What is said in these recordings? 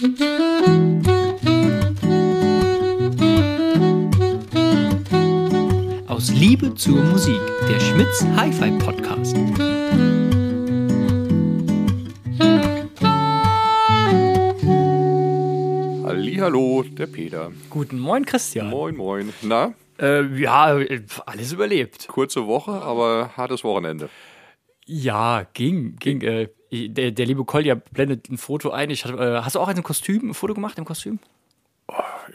Aus Liebe zur Musik, der Schmitz Hi-Fi Podcast. Hallo, der Peter. Guten Morgen, Christian. Moin, moin. Na, Äh, ja, äh, alles überlebt. kurze Woche, aber hartes Wochenende. Ja, ging, ging. Äh, der, der liebe Kolja blendet ein Foto ein. Ich äh, hast du auch ein Kostüm, ein Foto gemacht im Kostüm?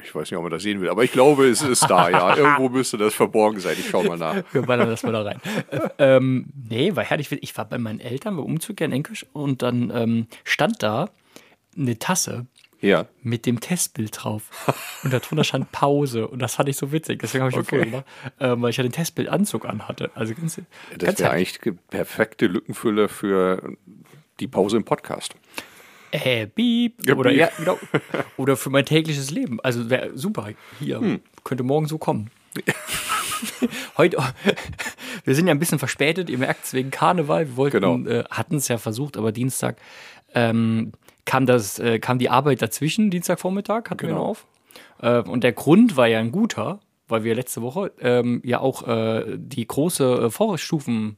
Ich weiß nicht, ob man das sehen will, aber ich glaube, es ist da, ja. Irgendwo müsste das verborgen sein. Ich schau mal nach. Wir ballern das mal da rein. Äh, ähm, nee, war herrlich. Ich war bei meinen Eltern beim Umzug in Enkisch und dann ähm, stand da eine Tasse Ja. mit dem Testbild drauf. Und darunter stand Pause. Und das fand ich so witzig. Deswegen habe ich Okay. Gemacht, ähm, weil ich ja den Testbildanzug anhatte. Also ganz, Das wäre eigentlich perfekte Lückenfüller für die Pause im Podcast. Äh, beep. Ja, Oder, beep. ja, genau. Oder für mein tägliches Leben. Also wäre super. Hier, Hm. könnte morgen so kommen. Heute, wir sind ja ein bisschen verspätet, ihr merkt es wegen Karneval. Wir wollten, Genau. äh, hatten es ja versucht, aber Dienstag ähm, kam, das, äh, kam die Arbeit dazwischen, Dienstagvormittag, hatten wir Genau. noch auf. Äh, und der Grund war ja ein guter, weil wir letzte Woche ähm, ja auch äh, die große äh, Vorstufen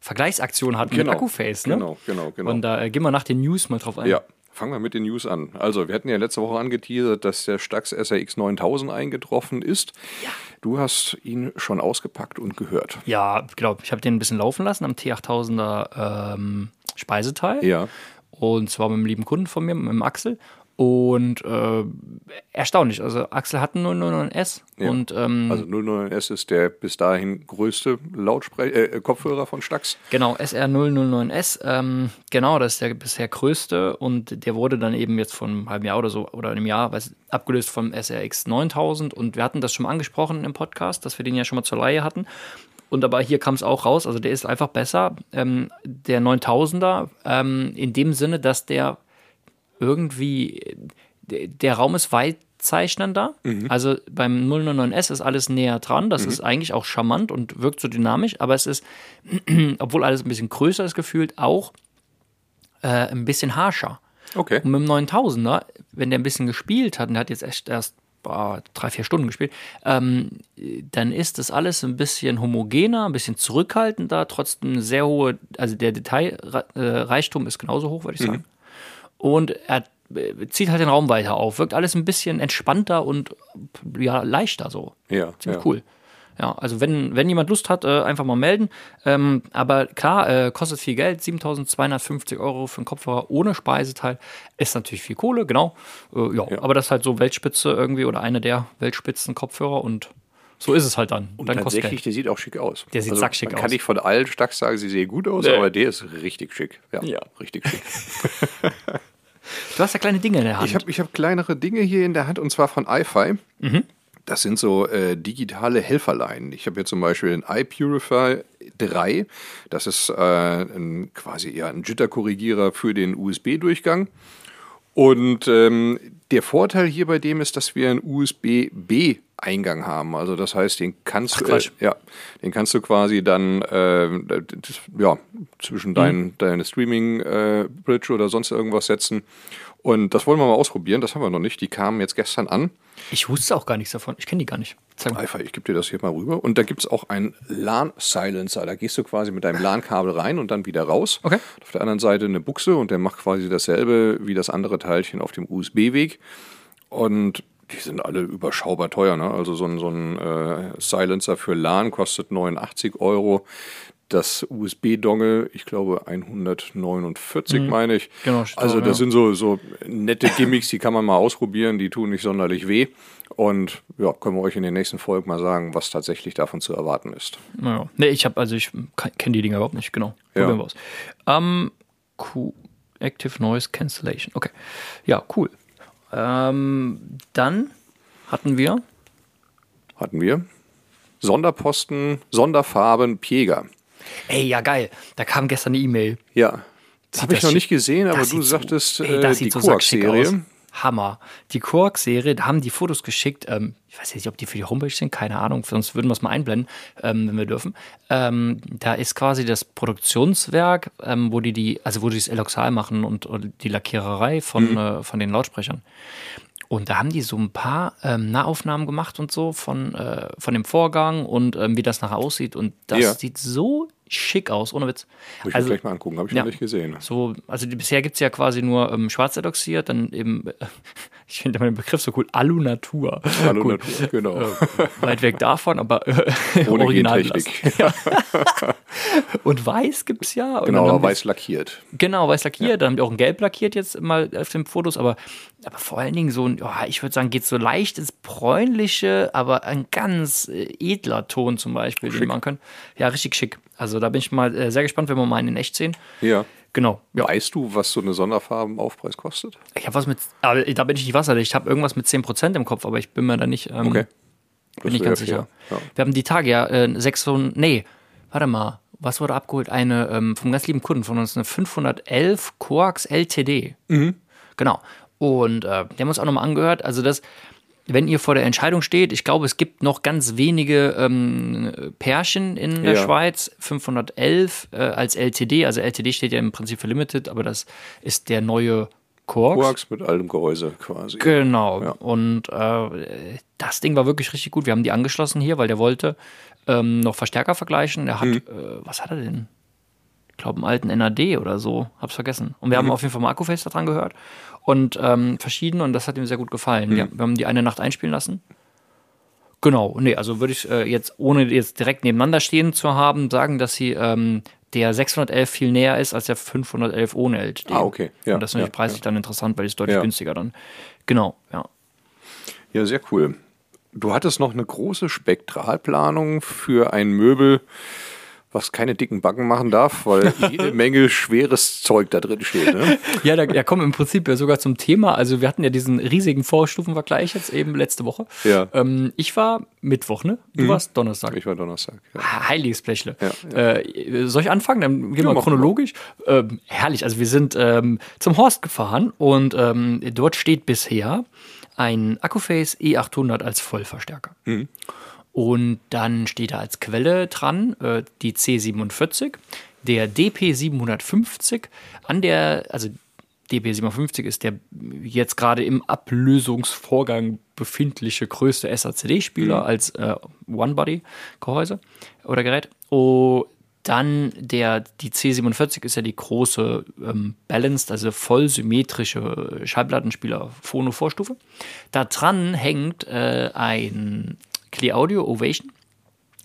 Vergleichsaktion hatten Genau. mit Akkuface, ne? Genau, genau, genau. Und da äh, gehen wir nach den News mal drauf ein. Ja, fangen wir mit den News an. Also, wir hatten ja letzte Woche angeteasert, dass der Stax SRX 9000 eingetroffen ist. Ja. Du hast ihn schon ausgepackt und gehört. Ja, genau. Ich habe den ein bisschen laufen lassen am T8000er ähm, Speiseteil. Ja. Und zwar mit einem lieben Kunden von mir, mit dem Axel. Und äh, erstaunlich. Also Axel hat einen 009S Ja. und ähm, Also 009S ist der bis dahin größte Lautspre äh, Kopfhörer von Stax. Genau, SR009S, ähm, genau, das ist der bisher größte und der wurde dann eben jetzt vor einem halben Jahr oder so oder einem Jahr weiß, abgelöst vom SRX 9000 und wir hatten das schon mal angesprochen im Podcast, dass wir den ja schon mal zur Leihe hatten. Und aber hier kam es auch raus, also der ist einfach besser. Ähm, der 9000er, ähm, in dem Sinne, dass der irgendwie, der, der Raum ist weitzeichnender. Also beim 009S ist alles näher dran. Das ist eigentlich auch charmant und wirkt so dynamisch, aber es ist, obwohl alles ein bisschen größer ist gefühlt, auch äh, ein bisschen harscher. Okay. Und mit dem 9000er, wenn der ein bisschen gespielt hat, und der hat jetzt echt erst boah, drei, vier Stunden gespielt, ähm, dann ist das alles ein bisschen homogener, ein bisschen zurückhaltender, trotzdem sehr hohe, also der Detailreichtum ist genauso hoch, würde ich sagen. Und er äh, zieht halt den Raum weiter auf, wirkt alles ein bisschen entspannter und ja, leichter so. Ja, Ziemlich ja. cool. Ja, also wenn, wenn jemand Lust hat, äh, einfach mal melden. Ähm, aber klar, äh, kostet viel Geld, 7250 Euro für einen Kopfhörer ohne Speiseteil. Ist natürlich viel Kohle, genau. Äh, ja, aber das ist halt so Weltspitze irgendwie oder eine der Weltspitzen Kopfhörer und so ist es halt dann. Und dann Tatsächlich, der sieht auch schick aus. Also Der sieht sackschick man Kann aus. ich von allen Stax sagen, sie sehen gut aus, Nee. aber der ist richtig schick. Ja, Ja. richtig schick. Du hast ja kleine Dinge in der Hand. Ich habe ich hab kleinere Dinge hier in der Hand und zwar von iFi. Das sind so äh, digitale Helferlein. Ich habe hier zum Beispiel den iPurify 3. Das ist äh, ein, quasi eher ein Jitter-Korrigierer für den USB-Durchgang. Und ähm, der Vorteil hier bei dem ist, dass wir einen USB-B-Eingang haben. Also das heißt, den kannst Ach, du äh, ja, den kannst du quasi dann äh, das, ja, zwischen dein, deine Streaming-Bridge oder sonst irgendwas setzen. Und das wollen wir mal ausprobieren. Das haben wir noch nicht. Die kamen jetzt gestern an. ich wusste auch gar nichts davon. Ich kenne die gar nicht. Sag mal. Einfach, ich gebe dir das hier mal rüber. Und da gibt es auch einen LAN-Silencer. Da gehst du quasi mit deinem LAN-Kabel rein und dann wieder raus. Okay. Auf der anderen Seite eine Buchse und der macht quasi dasselbe wie das andere Teilchen auf dem USB-Weg. Und die sind alle überschaubar teuer. Ne? Also so ein, so ein äh, Silencer für LAN kostet 89 Euro. Das USB-Dongle, ich glaube 149 meine ich. Genau, Also da, das ja. sind so, so nette Gimmicks, die kann man mal ausprobieren, die tun nicht sonderlich weh. Und ja, können wir euch in den nächsten Folgen mal sagen, was tatsächlich davon zu erwarten ist. Naja. Nee, ich habe, also ich kenne die Dinger überhaupt nicht, genau. Ja. Probieren wir aus. Ähm, cool. Active Noise Cancellation. Okay. Ja, cool. Ähm, dann hatten wir. Hatten wir. Sonderposten, Sonderfarben, Pieger. Ey, ja, geil. Da kam gestern eine E-Mail. Ja. Habe ich das noch nicht gesehen, aber Das du sagtest ey, äh, das die so. Quark-Serie. Hammer. Die Quark-Serie, da haben die Fotos geschickt. Ähm, ich weiß nicht, ob die für die Homepage sind, keine Ahnung, sonst würden wir es mal einblenden, ähm, wenn wir dürfen. Ähm, da ist quasi das Produktionswerk, ähm, wo die die, also wo die das Eloxal machen und, und die Lackiererei von, mhm. äh, von den Lautsprechern. Und da haben die so ein paar ähm, Nahaufnahmen gemacht und so von, äh, von dem Vorgang und ähm, wie das nachher aussieht. Und das ja. sieht so schick aus, ohne Witz. Muss ich also, mir gleich mal angucken, habe ich ja, noch nicht gesehen. So, also bisher gibt es ja quasi nur ähm, Schwarzedoxir, dann eben, äh, ich finde den Begriff so cool, Alunatur. Alunatur, genau. Äh, weit weg davon, aber äh, Ohne original ja. Und weiß gibt es ja. genau, aber weiß lackiert. Genau, weiß lackiert. Ja. Dann haben die auch ein Gelb lackiert jetzt mal auf den Fotos, aber, aber vor allen Dingen so ein, oh, ich würde sagen, geht so leicht ins Bräunliche, aber ein ganz äh, edler Ton zum Beispiel, den man kann. Ja, richtig schick. Also da bin ich mal äh, sehr gespannt, wenn wir mal einen in echt sehen. Ja. Genau. Ja. Weißt du, was so eine Sonderfarbenaufpreis kostet? Ich habe was mit, aber da bin ich nicht wasserdicht. Ich habe irgendwas mit 10% im Kopf, aber ich bin mir da nicht, ähm, okay. bin nicht ganz sicher. Ja. Wir haben die Tage ja äh, 600, nee, warte mal, was wurde abgeholt? Eine ähm, vom ganz lieben Kunden von uns, eine 511 Coax LTD. Mhm. Genau. Und äh, die haben uns auch nochmal angehört. Also das, wenn ihr vor der Entscheidung steht, ich glaube, es gibt noch ganz wenige ähm, Pärchen in der ja. Schweiz, 511 äh, als LTD, also LTD steht ja im Prinzip für Limited, aber das ist der neue Quarks. Quarks mit allem Gehäuse quasi. Genau. Ja. Und äh, das Ding war wirklich richtig gut. Wir haben die angeschlossen hier, weil der wollte ähm, noch Verstärker vergleichen. Er hat, mhm. äh, was hat er denn? Ich glaube, einen alten NAD oder so. Hab's vergessen. Und wir mhm. haben auf jeden Fall Marco Face dran gehört und ähm, verschiedene und das hat ihm sehr gut gefallen. Mhm. Ja, wir haben die eine Nacht einspielen lassen. Genau, nee, also würde ich äh, jetzt, ohne jetzt direkt nebeneinander stehen zu haben, sagen, dass sie ähm, der 611 viel näher ist als der 511 ohne LTD. Ah, okay. Ja, und das ist natürlich ja, preislich ja. dann interessant, weil es deutlich ja. günstiger dann. Genau, ja. Ja, sehr cool. Du hattest noch eine große Spektralplanung für ein Möbel, was keine dicken Backen machen darf, weil jede Menge schweres Zeug da drin steht. Ne? ja, da, da kommen im Prinzip ja sogar zum Thema. Also wir hatten ja diesen riesigen Vorstufenvergleich jetzt eben letzte Woche. Ja. Ähm, ich war Mittwoch, ne? Du mhm. warst Donnerstag. Ich war Donnerstag. Ja. Heiliges Blechle. Ja, ja. Äh, soll ich anfangen? Dann gehen wir ja, chronologisch. Ähm, herrlich. Also wir sind ähm, zum Horst gefahren und ähm, dort steht bisher ein Akkuface E800 als Vollverstärker. Mhm. Und dann steht da als Quelle dran äh, die C47, der DP750, an der, also DP750 ist der jetzt gerade im Ablösungsvorgang befindliche größte SACD-Spieler mhm. als äh, One-Body-Gehäuse oder Gerät. Oh, dann der, die C47 ist ja die große ähm, Balanced, also vollsymmetrische Schallplattenspieler Phono-Vorstufe. Da dran hängt äh, ein Clear Audio Ovation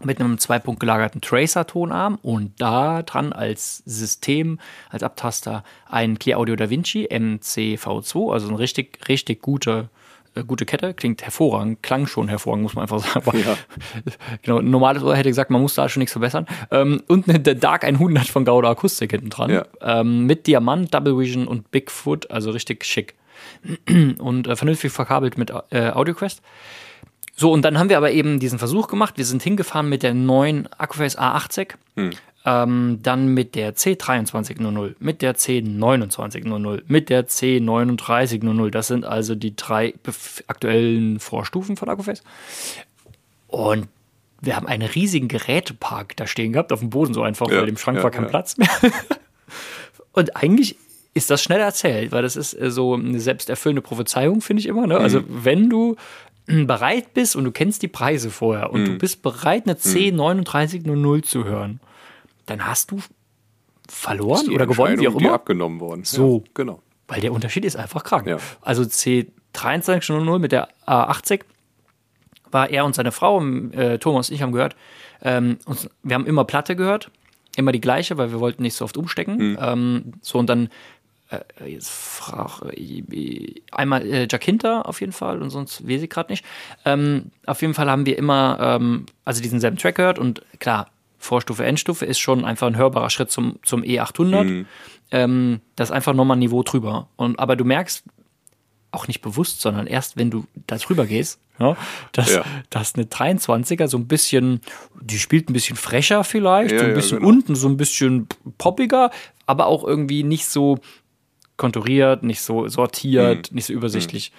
mit einem zwei Punkt gelagerten Tracer-Tonarm und da dran als System, als Abtaster ein Clear Audio Da Vinci MCV2, also eine richtig, richtig gute, äh, gute Kette. Klingt hervorragend, klang schon hervorragend, muss man einfach sagen. Ja. genau, normales Ohr hätte gesagt, man muss da schon nichts verbessern. Ähm, und eine Dark 100 von Gauda Akustik hinten dran. Ja. Ähm, mit Diamant, Double Vision und Bigfoot, also richtig schick. und äh, vernünftig verkabelt mit äh, AudioQuest. So, und dann haben wir aber eben diesen Versuch gemacht. Wir sind hingefahren mit der neuen Accuface A80, hm. ähm, dann mit der C2300, mit der C2900, mit der C3900. Das sind also die drei aktuellen Vorstufen von Accuface. Und wir haben einen riesigen Gerätepark da stehen gehabt, auf dem Boden so einfach, ja, weil im Schrank ja, war kein ja. Platz mehr. und eigentlich ist das schnell erzählt, weil das ist äh, so eine selbsterfüllende Prophezeiung, finde ich immer. Ne? Also, mhm. wenn du bereit bist und du kennst die Preise vorher und mm. du mhm. bist bereit, eine C3900 zu hören, dann hast du verloren oder gewonnen, wie auch immer. abgenommen worden. So. Ja, genau. Weil der Unterschied ist einfach krank. Ja. Also C2300 mit der A80 war er und seine Frau, äh, Thomas und ich haben gehört, ähm, uns, wir haben immer Platte gehört, immer die gleiche, weil wir wollten nicht so oft umstecken. Mhm. Ähm, so und dann äh, jetzt frag, äh, einmal äh, Jacinta auf jeden Fall und sonst weiß ich gerade nicht. Ähm, auf jeden Fall haben wir immer ähm, also diesen selben Track gehört und klar, Vorstufe, Endstufe ist schon einfach ein hörbarer Schritt zum, zum E800. Mhm. Ähm, das ist einfach nochmal ein Niveau drüber. Und, aber du merkst, auch nicht bewusst, sondern erst wenn du da drüber gehst, ja, dass, ja. dass eine 23er so ein bisschen, die spielt ein bisschen frecher vielleicht, ja, so ein bisschen genau. unten, so ein bisschen poppiger, aber auch irgendwie nicht so konturiert, nicht so sortiert, nicht so übersichtlich.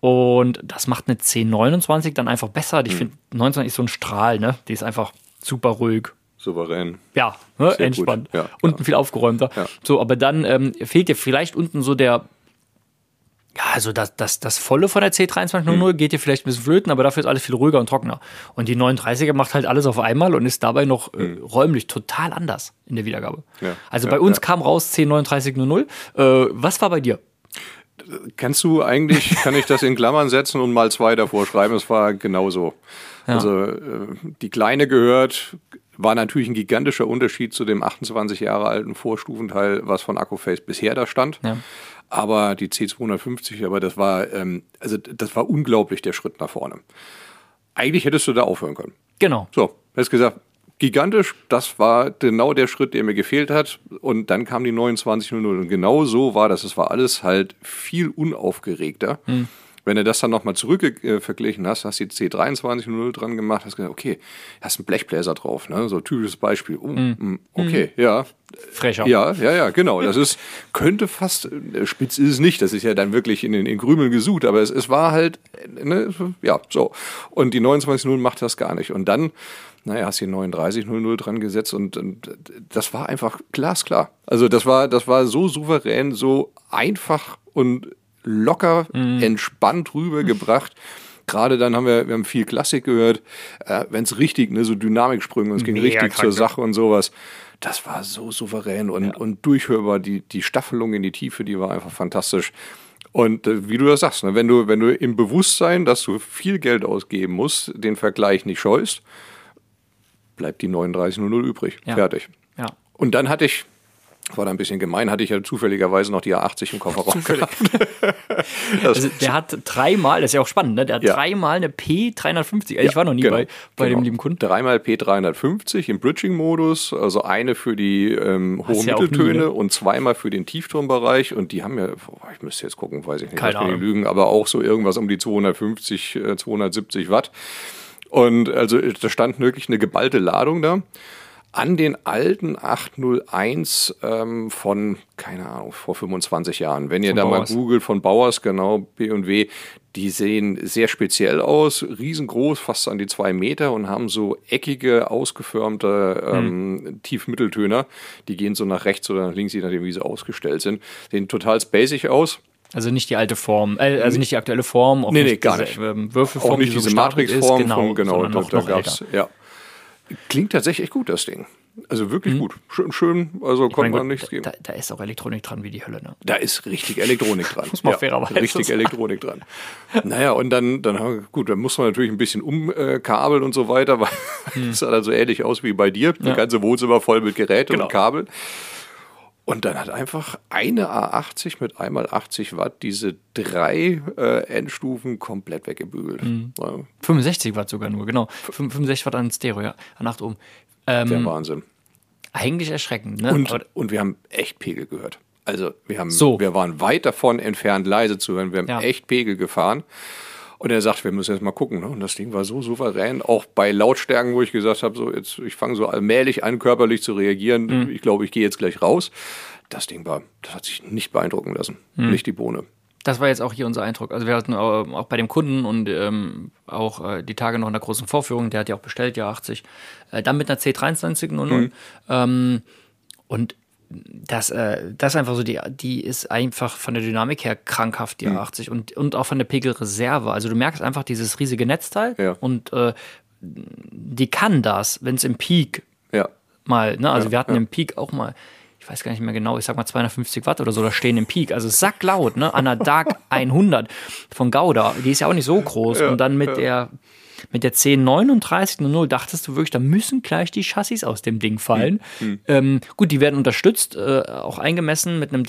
Und das macht eine 1029 dann einfach besser. Ich finde, 29 ist so ein Strahl, ne? Die ist einfach super ruhig. Souverän. Ja, ne? Entspannt. ja, unten ja. viel aufgeräumter. Ja. So, aber dann ähm, fehlt dir vielleicht unten so der. Ja, also das, das, das Volle von der C2300 Hm. geht dir vielleicht ein bisschen flöten, aber dafür ist alles viel ruhiger und trockener. Und die 39er macht halt alles auf einmal und ist dabei noch äh, räumlich total anders in der Wiedergabe. Hm. Ja. Also Ja, bei uns ja. kam raus 103900. Äh, was war bei dir? Kannst du eigentlich, kann ich das in Klammern setzen und mal zwei davor schreiben? Es war genauso. Also äh, die Kleine gehört, war natürlich ein gigantischer Unterschied zu dem 28 Jahre alten Vorstufenteil, was von Accuface bisher da stand. Ja. Aber die C250, aber das war, ähm, also das war unglaublich der Schritt nach vorne. Eigentlich hättest du da aufhören können. Genau. So, hast gesagt, gigantisch, das war genau der Schritt, der mir gefehlt hat. Und dann kam die 2900 und genau so war das. Es war alles halt viel unaufgeregter. Wenn du das dann nochmal zurück äh, verglichen hast, hast die C2300 dran gemacht, hast gesagt, okay, hast einen Blechbläser drauf, ne? So typisches Beispiel. Oh, mm, okay, ja. Frecher. Ja, ja, ja, genau. Das ist, könnte fast, äh, spitz ist es nicht, das ist ja dann wirklich in den in Krümeln gesucht, aber es, es war halt, äh, ne, ja, so. Und die 29.0 macht das gar nicht. Und dann, naja, hast die 39.00 dran gesetzt und, und das war einfach glasklar. Also das war, das war so souverän, so einfach und locker, entspannt rübergebracht. Gerade dann haben wir, wir haben viel Klassik gehört, äh, wenn es richtig, ne, so Dynamiksprünge, und es ging Mega richtig krank, zur ja. Sache und sowas. Das war so souverän und, und durchhörbar. Die, die Staffelung in die Tiefe, die war einfach fantastisch. Und äh, wie du das sagst, ne, wenn du, wenn du im Bewusstsein, dass du viel Geld ausgeben musst, den Vergleich nicht scheust, bleibt die 3900 übrig. Ja. Fertig. Ja. Und dann hatte ich, war da ein bisschen gemein, hatte ich ja zufälligerweise noch die A80 im Kofferraum gehabt. Also der hat dreimal, das ist ja auch spannend, ne? Der hat Ja. dreimal eine P350. Also ich war noch nie genau, bei, bei genau. dem lieben Kunden. Dreimal P350 im Bridging-Modus, also eine für die ähm, hohen ja auch nie, Mitteltöne ne? und zweimal für den Tieftonbereich. Und die haben ja, boah, ich müsste jetzt gucken, weiß ich nicht, Keine nicht Ahnung. lügen, aber auch so irgendwas um die 250, äh, 270 Watt. Und also da stand wirklich eine geballte Ladung da. An den alten 801 ähm, von, keine Ahnung, vor 25 Jahren. Wenn ihr Von da Bauers. mal googelt von Bauers, genau, B&W, die sehen sehr speziell aus, riesengroß, fast an die zwei Meter und haben so eckige, ausgeförmte ähm, Tiefmitteltöner. Die gehen so nach rechts oder nach links, je nachdem, wie sie ausgestellt sind. Sehen total spacig aus. Also nicht die alte Form, äh, also nicht die aktuelle Form. Auch Nee, nicht nee, gar diese, nicht. Ähm, Würfelform, Auch nicht die so diese Matrixform von, genau, sondern da, noch, da älter. ja. Klingt tatsächlich gut, das Ding. Also wirklich gut. Schön, schön, also konnte Mein man nichts geben. da, da ist auch Elektronik dran wie die Hölle, ne? Da ist richtig Elektronik dran. Muss man fairerweise Richtig sagen. Elektronik dran. Naja, und dann, dann haben wir, gut, dann muss man natürlich ein bisschen umkabeln und so weiter, weil Hm. es sah dann so ähnlich aus wie bei dir. Das ganze Wohnzimmer voll mit Geräten Genau. und Kabeln. Und dann hat einfach eine A80 mit einmal 80 Watt diese drei äh, Endstufen komplett weggebügelt. Hm. Ja, 65 Watt sogar nur, genau. 65 Watt an Stereo, ja, an 8 Ohm. der Ähm, Wahnsinn. eigentlich erschreckend, ne? Und, Aber- und wir haben echt Pegel gehört. Also wir haben, So. wir waren weit davon entfernt, leise zu hören. Wir haben Ja. echt Pegel gefahren. Und er sagt, wir müssen jetzt mal gucken. Ne? Und das Ding war so souverän, auch bei Lautstärken, wo ich gesagt habe, so jetzt, ich fange so allmählich an, körperlich zu reagieren. Mhm. Ich glaube, ich gehe jetzt gleich raus. Das Ding war, das hat sich nicht beeindrucken lassen. Mhm. Nicht die Bohne. Das war jetzt auch hier unser Eindruck. Also wir hatten äh, auch bei dem Kunden und ähm, auch äh, die Tage noch in der großen Vorführung, der hat ja auch bestellt, ja 80, äh, dann mit einer C2300. Ähm, und das, äh, das ist einfach so, die, die ist einfach von der Dynamik her krankhaft, die A80 und, und auch von der Pegelreserve. Also du merkst einfach dieses riesige Netzteil Ja. und äh, die kann das, wenn es im Peak Ja. mal, ne? Also Ja, wir hatten im Peak auch mal, ich weiß gar nicht mehr genau, ich sag mal 250 Watt oder so, da stehen im Peak. Also sacklaut, ne? An der Dark 100 von Gouda, die ist ja auch nicht so groß. und dann mit der mit der 1039.0 dachtest du wirklich, da müssen gleich die Chassis aus dem Ding fallen. Hm, Ähm, gut, die werden unterstützt, äh, auch eingemessen mit einem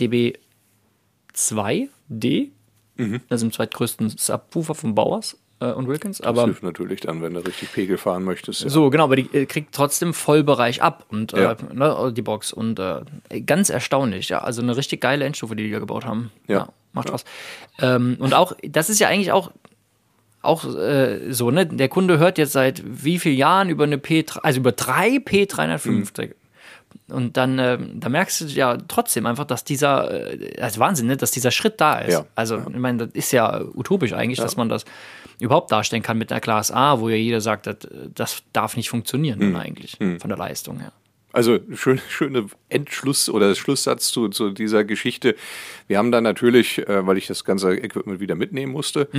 DB2D, Mhm. also dem zweitgrößten Subwoofer von Bauers äh, und Wilkins. Das Aber hilft natürlich dann, wenn du richtig Pegel fahren möchtest. Ja. so, genau, aber die äh, kriegt trotzdem Vollbereich ab und Ja. äh, ne, die Box. Und äh, ganz erstaunlich, ja. Also eine richtig geile Endstufe, die die da gebaut haben. Ja. macht Spaß. Ähm, und auch, das ist ja eigentlich auch, auch äh, so, ne? Der Kunde hört jetzt seit wie vielen Jahren über eine P3, also über drei P350. Und dann, äh, da merkst du ja trotzdem einfach, dass dieser, äh, also Wahnsinn, ne, dass dieser Schritt da ist. Ja. Also, ich meine, das ist ja utopisch eigentlich, dass man das überhaupt darstellen kann mit einer Class A, wo ja jeder sagt, das, das darf nicht funktionieren Hm. dann eigentlich von der Leistung her. Also schön, schöne Endschluss oder Schlusssatz zu, zu dieser Geschichte. Wir haben dann natürlich, äh, weil ich das ganze Equipment wieder mitnehmen musste,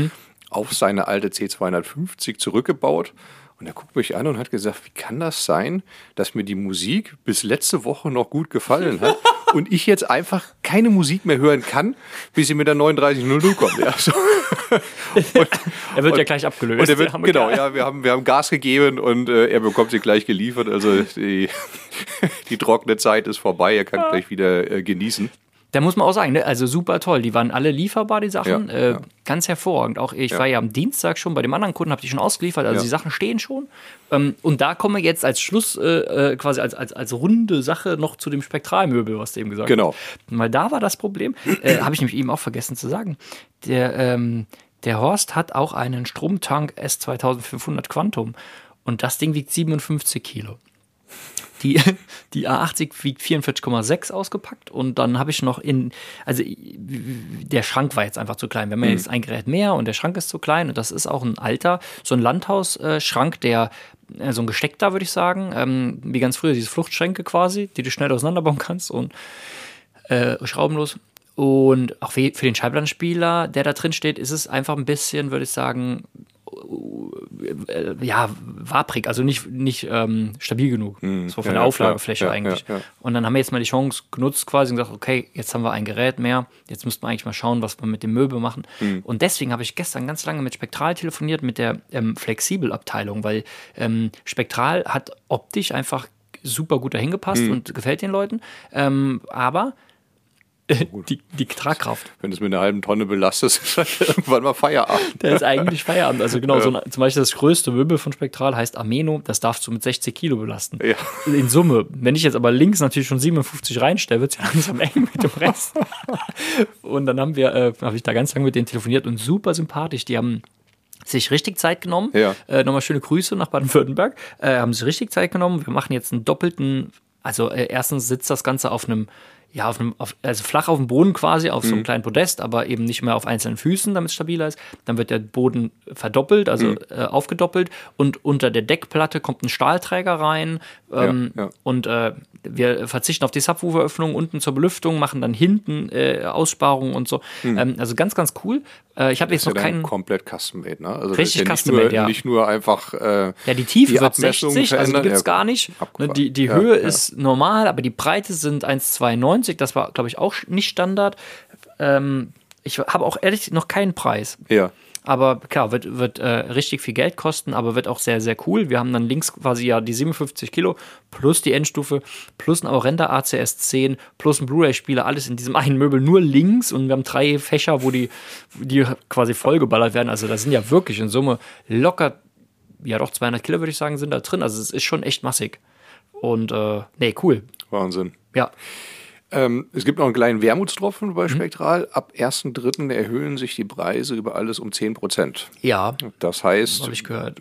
auf seine alte C250 zurückgebaut. Und er guckt mich an und hat gesagt, wie kann das sein, dass mir die Musik bis letzte Woche noch gut gefallen hat und ich jetzt einfach keine Musik mehr hören kann, bis sie mit der 3900 kommt. Ja, so. Er wird ja gleich abgelöst. Und wird, Ja, genau, ja, wir haben, wir haben Gas gegeben und äh, er bekommt sie gleich geliefert. Also die, die trockene Zeit ist vorbei, er kann gleich wieder äh, genießen. Da muss man auch sagen, ne? also super toll. Die waren alle lieferbar, die Sachen. Ja, äh, ja. Ganz hervorragend. Auch ich war ja am Dienstag schon bei dem anderen Kunden, habe die schon ausgeliefert. Also die Sachen stehen schon. Ähm, und da kommen wir jetzt als Schluss, äh, äh, quasi als, als, als runde Sache noch zu dem Spektralmöbel, was du eben gesagt Genau. hast. Weil da war das Problem, äh, habe ich nämlich eben auch vergessen zu sagen. Der, ähm, der Horst hat auch einen Stromtank S2500 Quantum. Und das Ding wiegt 57 Kilo. Die, die A80 wiegt 44,6 ausgepackt und dann habe ich noch in, also der Schrank war jetzt einfach zu klein. Wir haben ja jetzt ein Gerät mehr und der Schrank ist zu klein und das ist auch ein alter, so ein Landhausschrank, der äh, so ein gesteckter, würde ich sagen, ähm, wie ganz früher diese Fluchtschränke quasi, die du schnell auseinanderbauen kannst und äh, schraubenlos. Und auch für den Schallplattenspieler, der da drin steht, ist es einfach ein bisschen, würde ich sagen, äh, ja, waprig, also nicht, nicht ähm, stabil genug. das war von ja, der Auflagefläche. Ja, eigentlich. ja. Und dann haben wir jetzt mal die Chance genutzt quasi und gesagt, okay, jetzt haben wir ein Gerät mehr, jetzt müssten wir eigentlich mal schauen, was wir mit dem Möbel machen. Hm. Und deswegen habe ich gestern ganz lange mit Spektral telefoniert, mit der ähm, Flexibelabteilung, weil ähm, Spektral hat optisch einfach super gut dahin gepasst Hm. und gefällt den Leuten. Ähm, aber äh, die, die Tragkraft, Wenn du es mit einer halben Tonne belastest, ist halt irgendwann mal Feierabend. der ist eigentlich Feierabend. Also genau, so ein, zum Beispiel das größte Möbel von Spektral heißt Ameno, das darfst du mit 60 Kilo belasten. Ja. In Summe. Wenn ich jetzt aber links natürlich schon 57 reinstelle, wird es ja langsam eng mit dem Rest. und dann haben wir, äh, habe ich da ganz lange mit denen telefoniert und super sympathisch. Die haben sich richtig Zeit genommen. Ja. Äh, nochmal schöne Grüße nach Baden-Württemberg. Äh, haben sich richtig Zeit genommen. Wir machen jetzt einen doppelten, also äh, erstens sitzt das Ganze auf einem, ja, auf einem, auf, also flach auf dem Boden quasi, auf so Mhm. einem kleinen Podest, aber eben nicht mehr auf einzelnen Füßen, damit es stabiler ist. Dann wird der Boden verdoppelt, also Mhm. äh, aufgedoppelt und unter der Deckplatte kommt ein Stahlträger rein. Ähm, ja. Und äh, wir verzichten auf die Subwoofer-Öffnung unten zur Belüftung, machen dann hinten äh, Aussparungen und so. Ähm, also ganz, ganz cool. Äh, ich habe jetzt Mhm. Ja noch dann keinen. komplett custom-made, ne? Also Richtig ja custom-made, nur, ja. Nicht nur einfach. Äh, Ja, die Tiefe wird Abmessungen 60, also verändern. gibt es Ja, gar nicht. Ne. Die, die Ja, Höhe ja. ist normal, aber die Breite sind 1,92. Das war, glaube ich, auch nicht Standard. Ähm, ich habe auch ehrlich noch keinen Preis. Ja. Aber klar, wird, wird äh, richtig viel Geld kosten, aber wird auch sehr, sehr cool. Wir haben dann links quasi ja die 57 Kilo plus die Endstufe plus ein Aurenda ACS 10 plus ein Blu-ray-Spieler, alles in diesem einen Möbel nur links und wir haben drei Fächer, wo die, die quasi vollgeballert werden. Also da sind ja wirklich in Summe locker, ja doch 200 Kilo würde ich sagen, sind da drin. Also es ist schon echt massig. Und äh, nee, cool. Wahnsinn. Ja, Ähm, es gibt noch einen kleinen Wermutstropfen Mhm. bei Spektral. Ab 1.3. erhöhen sich die Preise über alles um 10 Prozent. ja, Das heißt,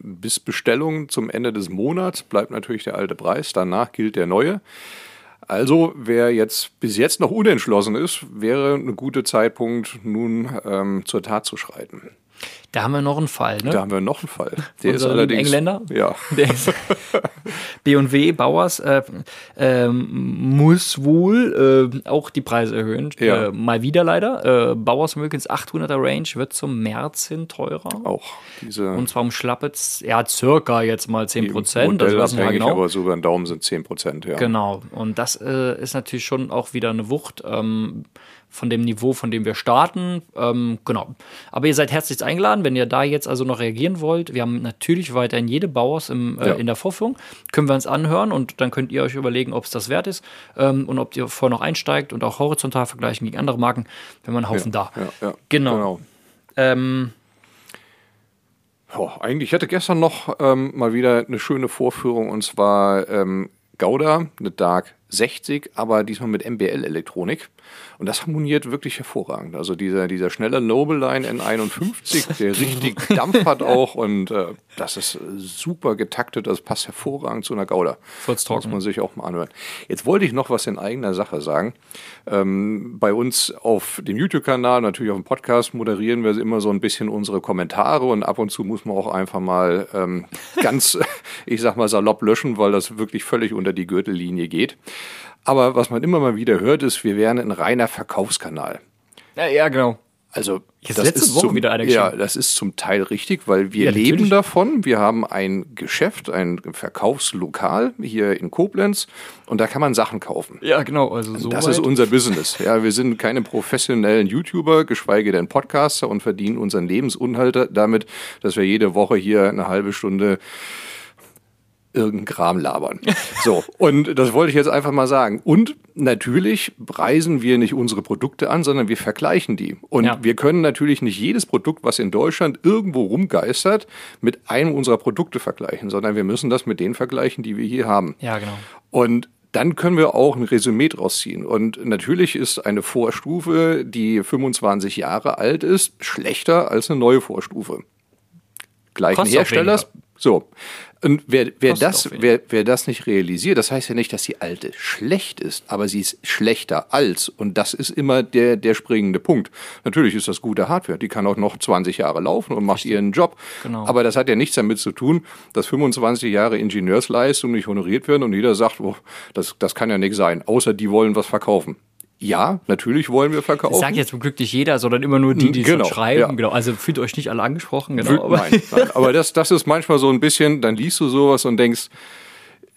bis Bestellung zum Ende des Monats bleibt natürlich der alte Preis. Danach gilt der neue. Also, wer jetzt bis jetzt noch unentschlossen ist, wäre ein guter Zeitpunkt, nun ähm, zur Tat zu schreiten. Da haben wir noch einen Fall. Ne? Da haben wir noch einen Fall. Der ist Unser allerdings. Engländer? Ja. Der ist- B&W Bauers äh, ähm, muss wohl äh, auch die Preise erhöhen. Ja. Äh, mal wieder leider. Äh, Bauers Mögens 800er Range wird zum März hin teurer. Auch diese. Und zwar um schlappe, ja, circa jetzt mal 10 Prozent. Also Das wissen wir genau. aber so über den Daumen sind 10 Prozent, ja. Genau. Und das äh, ist natürlich schon auch wieder eine Wucht ähm, von dem Niveau, von dem wir starten. Ähm, genau. Aber ihr seid herzlich eingeladen, wenn ihr da jetzt also noch reagieren wollt. Wir haben natürlich weiterhin jede Bauers im, äh, Ja. in der Vorführung. Können wir uns anhören und dann könnt ihr euch überlegen, ob es das wert ist ähm, und ob ihr vorher noch einsteigt und auch horizontal vergleichen gegen andere Marken. wenn einen Haufen da. Ja, ja, Genau. Ähm, Ja, eigentlich ich hatte gestern noch ähm, mal wieder eine schöne Vorführung und zwar ähm, Gouda, eine Dark 60, aber diesmal mit MBL-Elektronik. Und das harmoniert wirklich hervorragend. Also dieser, dieser schnelle Nobleline N51, der richtig Dampf hat auch und äh, das ist super getaktet, das passt hervorragend zu einer Gouda. Das muss man sich auch mal anhören. Jetzt wollte ich noch was in eigener Sache sagen. Ähm, bei uns auf dem YouTube-Kanal, natürlich auf dem Podcast, moderieren wir immer so ein bisschen unsere Kommentare und ab und zu muss man auch einfach mal ähm, ganz, ich sag mal, salopp löschen, weil das wirklich völlig unter die Gürtellinie geht. Aber was man immer mal wieder hört, ist, wir wären ein reiner Verkaufskanal. Ja, ja genau. Also Jetzt das ist Woche zum, wieder eine Ja, das ist zum Teil richtig, weil wir ja, leben davon. Wir haben ein Geschäft, ein Verkaufslokal hier in Koblenz und da kann man Sachen kaufen. Ja, genau. Also so das weit. ist unser Business. Ja, wir sind keine professionellen YouTuber, geschweige denn Podcaster und verdienen unseren Lebensunhalt damit, dass wir jede Woche hier eine halbe Stunde irgendeinen Kram labern. So, und das wollte ich jetzt einfach mal sagen. Und natürlich preisen wir nicht unsere Produkte an, sondern wir vergleichen die. Und ja. wir können natürlich nicht jedes Produkt, was in Deutschland irgendwo rumgeistert, mit einem unserer Produkte vergleichen, sondern wir müssen das mit denen vergleichen, die wir hier haben. Ja, genau. Und dann können wir auch ein Resümee draus ziehen. Und natürlich ist eine Vorstufe, die 25 Jahre alt ist, schlechter als eine neue Vorstufe. Gleichen Kostet Herstellers. So. Und wer, wer, das, wer, wer das nicht realisiert, das heißt ja nicht, dass die alte schlecht ist, aber sie ist schlechter als. Und das ist immer der, der springende Punkt. Natürlich ist das gute Hardware, die kann auch noch 20 Jahre laufen und macht Richtig. ihren Job. Genau. Aber das hat ja nichts damit zu tun, dass 25 Jahre Ingenieursleistung nicht honoriert werden und jeder sagt, oh, das, das kann ja nicht sein, außer die wollen was verkaufen. Ja, natürlich wollen wir verkaufen. Das sagt jetzt zum Glück nicht jeder, sondern immer nur die, die genau, es schreiben. Ja. Genau. Also fühlt euch nicht alle angesprochen. Genau. Aber nein, nein. aber das, das ist manchmal so ein bisschen, dann liest du sowas und denkst,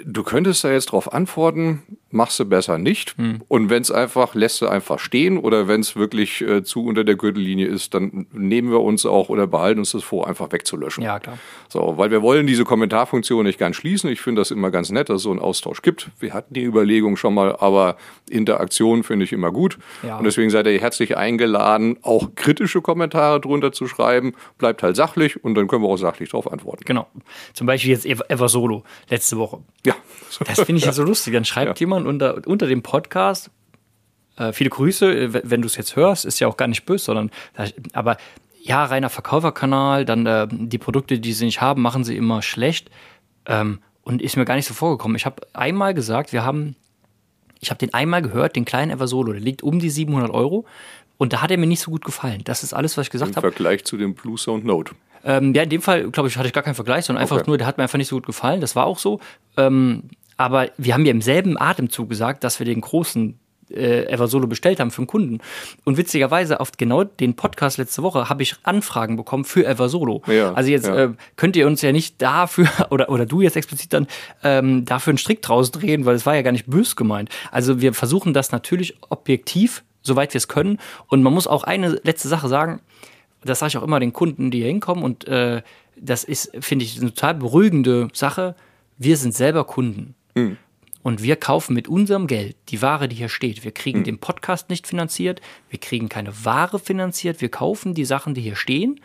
du könntest da jetzt drauf antworten, machst du besser nicht. Hm. Und wenn es einfach, lässt du einfach stehen oder wenn es wirklich äh, zu unter der Gürtellinie ist, dann nehmen wir uns auch oder behalten uns das vor, einfach wegzulöschen. Ja, klar. So, weil wir wollen diese Kommentarfunktion nicht ganz schließen. Ich finde das immer ganz nett, dass es so einen Austausch gibt. Wir hatten die Überlegung schon mal, aber Interaktion finde ich immer gut. Ja. Und deswegen seid ihr herzlich eingeladen, auch kritische Kommentare drunter zu schreiben. Bleibt halt sachlich und dann können wir auch sachlich darauf antworten. Genau. Zum Beispiel jetzt Ever Solo letzte Woche. Ja. Das finde ich ja so lustig. Dann schreibt ja. jemand unter, unter dem Podcast, äh, viele Grüße, äh, wenn du es jetzt hörst, ist ja auch gar nicht böse, sondern, aber ja, reiner Verkäuferkanal, dann äh, die Produkte, die sie nicht haben, machen sie immer schlecht. Ähm, und ist mir gar nicht so vorgekommen. Ich habe einmal gesagt, wir haben, ich habe den einmal gehört, den kleinen Eversolo, der liegt um die 700 Euro. Und da hat er mir nicht so gut gefallen. Das ist alles, was ich gesagt habe. Im Vergleich zu dem Blue Sound Note. Ähm, ja, in dem Fall, glaube ich, hatte ich gar keinen Vergleich, sondern einfach okay. nur, der hat mir einfach nicht so gut gefallen. Das war auch so. Ähm, aber wir haben ja im selben Atemzug gesagt, dass wir den großen äh, Eversolo bestellt haben für einen Kunden. Und witzigerweise auf genau den Podcast letzte Woche habe ich Anfragen bekommen für Eversolo. Ja, also jetzt ja. äh, könnt ihr uns ja nicht dafür oder oder du jetzt explizit dann ähm, dafür einen Strick draus drehen, weil es war ja gar nicht bös gemeint. Also wir versuchen das natürlich objektiv, soweit wir es können. Und man muss auch eine letzte Sache sagen das sage ich auch immer den Kunden, die hier hinkommen und äh, das ist, finde ich, eine total beruhigende Sache. Wir sind selber Kunden. Mhm. Und wir kaufen mit unserem Geld die Ware, die hier steht. Wir kriegen mhm. den Podcast nicht finanziert, wir kriegen keine Ware finanziert, wir kaufen die Sachen, die hier stehen.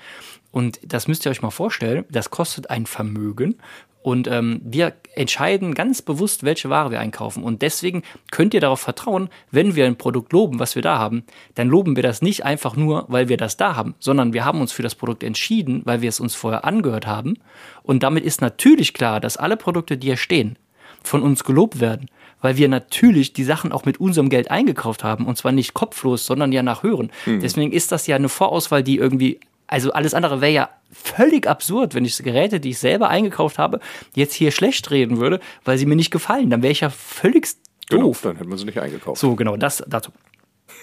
Und das müsst ihr euch mal vorstellen, das kostet ein Vermögen, und ähm, wir entscheiden ganz bewusst, welche Ware wir einkaufen. Und deswegen könnt ihr darauf vertrauen, wenn wir ein Produkt loben, was wir da haben, dann loben wir das nicht einfach nur, weil wir das da haben, sondern wir haben uns für das Produkt entschieden, weil wir es uns vorher angehört haben. Und damit ist natürlich klar, dass alle Produkte, die hier stehen, von uns gelobt werden, weil wir natürlich die Sachen auch mit unserem Geld eingekauft haben. Und zwar nicht kopflos, sondern ja nach Hören. Mhm. Deswegen ist das ja eine Vorauswahl, die irgendwie also alles andere wäre ja völlig absurd, wenn ich Geräte, die ich selber eingekauft habe, jetzt hier schlecht reden würde, weil sie mir nicht gefallen. Dann wäre ich ja völlig genau, doof. Dann hätten wir sie nicht eingekauft. So, genau, das dazu.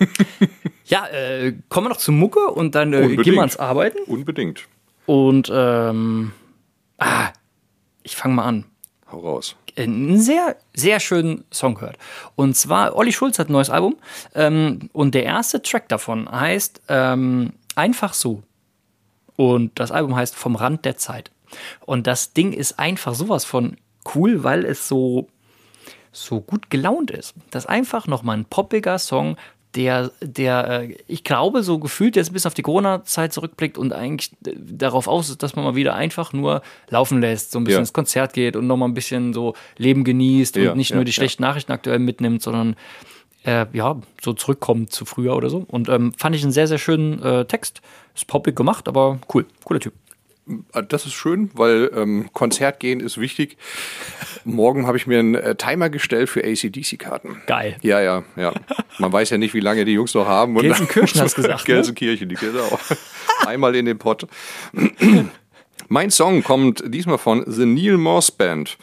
ja, äh, kommen wir noch zur Mucke und dann äh, gehen wir ans Arbeiten. Unbedingt. Und ähm, ah, ich fange mal an. Hau raus. Einen sehr, sehr schönen Song gehört. Und zwar, Olli Schulz hat ein neues Album. Ähm, und der erste Track davon heißt ähm, Einfach so. Und das Album heißt Vom Rand der Zeit. Und das Ding ist einfach sowas von cool, weil es so, so gut gelaunt ist. Das ist einfach nochmal ein poppiger Song, der, der, äh, ich glaube, so gefühlt jetzt bis auf die Corona-Zeit zurückblickt und eigentlich äh, darauf aus ist, dass man mal wieder einfach nur laufen lässt, so ein bisschen Ja. ins Konzert geht und nochmal ein bisschen so Leben genießt und Ja, nicht ja, nur die schlechten Nachrichten aktuell mitnimmt, sondern äh, ja, so zurückkommt zu früher oder so. Und ähm, fand ich einen sehr, sehr schönen äh, Text. Ist poppig gemacht, aber cool. Cooler Typ. Ah, Das ist schön, weil ähm, Konzert gehen ist wichtig. Morgen habe ich mir einen äh, Timer gestellt für ACDC-Karten. Geil. Ja, ja, ja. Man weiß ja nicht, wie lange die Jungs noch haben. Und Gelsenkirchen hast du gesagt, ne? Gelsenkirchen, die genau. Einmal in den Pott. mein Song kommt diesmal von The Neil Morse Band.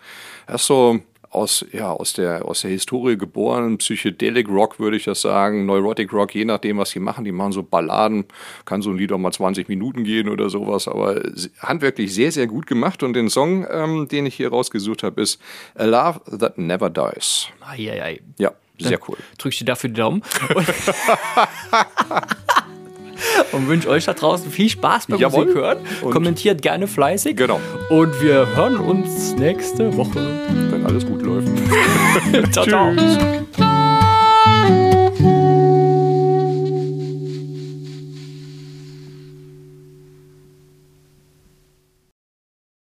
Das ist so aus, ja, aus, der, aus der Historie geboren, Psychedelic Rock würde ich das sagen, Neurotic Rock, je nachdem, was die machen. Die machen so Balladen, kann so ein Lied auch mal 20 Minuten gehen oder sowas, aber handwerklich sehr, sehr gut gemacht. Und den Song, ähm, den ich hier rausgesucht habe, ist A Love That Never Dies. Eieiei. Ja, sehr cool. Drück ich dir dafür die Daumen. Und, wünsche euch da draußen viel Spaß beim Jawohl. Musik hören. Und- Kommentiert gerne fleißig. Genau. Und wir hören uns nächste Woche. Wenn alles gut läuft. ciao, ciao.